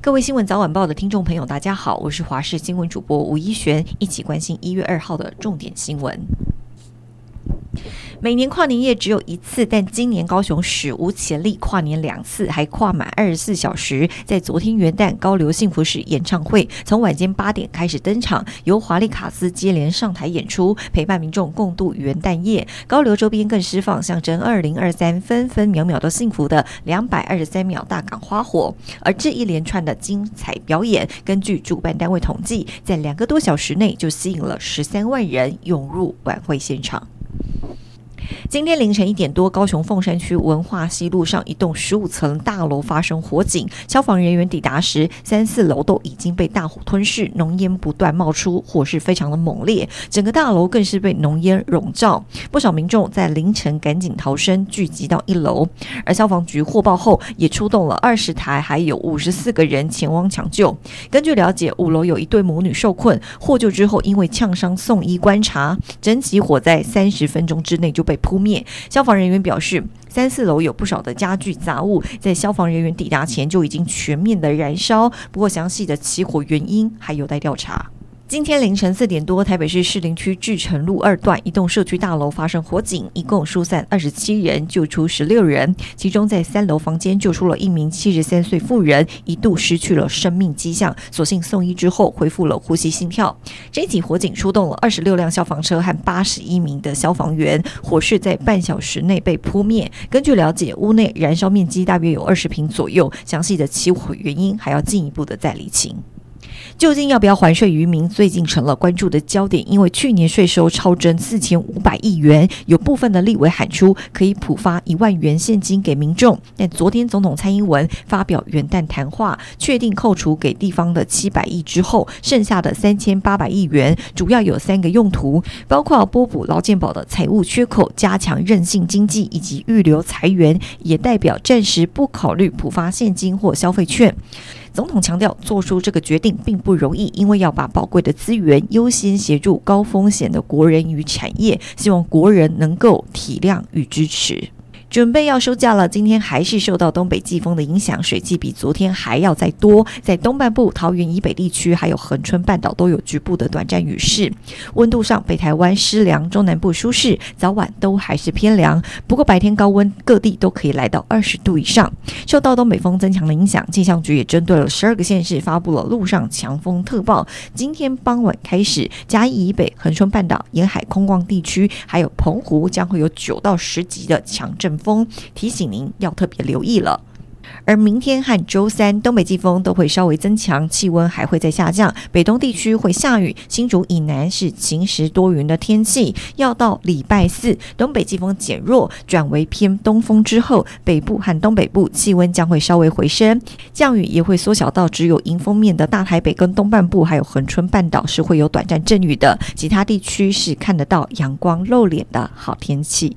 各位新闻早晚报的听众朋友，大家好，我是华视新闻主播吴一璇，一起关心一月二号的重点新闻。每年跨年夜只有一次，但今年高雄史无前例跨年两次，还跨满二十四小时。在昨天元旦高流幸福时演唱会，从晚间八点开始登场，由华丽卡斯接连上台演出，陪伴民众共度元旦夜。高流周边更释放象征二零二三分分秒秒都幸福的两百二十三秒大港花火。而这一连串的精彩表演，根据主办单位统计，在两个多小时内就吸引了十三万人涌入晚会现场。今天凌晨一点多，高雄凤山区文化西路上一栋十五层大楼发生火警，消防人员抵达时，三四楼都已经被大火吞噬，浓烟不断冒出，火势非常的猛烈，整个大楼更是被浓烟笼罩。不少民众在凌晨赶紧逃生，聚集到一楼。而消防局获报后，也出动了二十台，还有五十四个人前往抢救。根据了解，五楼有一对母女受困，获救之后因为呛伤送医观察，整起火灾三十分钟之内就被扑消防人员表示，三四楼有不少的家具杂物，在消防人员抵达前就已经全面的燃烧。不过，详细的起火原因还有待调查。今天凌晨四点多，台北市士林区志成路二段一栋社区大楼发生火警，一共疏散二十七人，救出十六人。其中在三楼房间救出了一名七十三岁妇人，一度失去了生命迹象，所幸送医之后恢复了呼吸心跳。这起火警出动了二十六辆消防车和八十一名的消防员，火势在半小时内被扑灭。根据了解，屋内燃烧面积大约有二十坪左右，详细的起火原因还要进一步的再厘清。究竟要不要还税于民，最近成了关注的焦点。因为去年税收超征四千五百亿元，有部分的立委喊出可以普发一万元现金给民众。但昨天总统蔡英文发表元旦谈话，确定扣除给地方的七百亿之后，剩下的三千八百亿元主要有三个用途，包括拨补劳健保的财务缺口、加强韧性经济以及预留财源，也代表暂时不考虑普发现金或消费券。总统强调，做出这个决定并不容易，因为要把宝贵的资源优先协助高风险的国人与产业，希望国人能够体谅与支持。准备要收假了，今天还是受到东北季风的影响，水汽比昨天还要再多。在东半部、桃园以北地区，还有恒春半岛都有局部的短暂雨势。温度上，北台湾湿凉，中南部舒适，早晚都还是偏凉。不过白天高温，各地都可以来到二十度以上。受到东北风增强的影响，气象局也针对了十二个县市发布了陆上强风特报。今天傍晚开始，嘉义以北、恒春半岛沿海空旷地区，还有澎湖，将会有九到十级的强阵风，提醒您要特别留意了。而明天和周三，东北季风都会稍微增强，气温还会再下降。北东地区会下雨，新竹以南是晴时多云的天气。要到礼拜四，东北季风减弱，转为偏东风之后，北部和东北部气温将会稍微回升，降雨也会缩小到只有迎风面的大台北跟东半部，还有恒春半岛是会有短暂阵雨的，其他地区是看得到阳光露脸的好天气。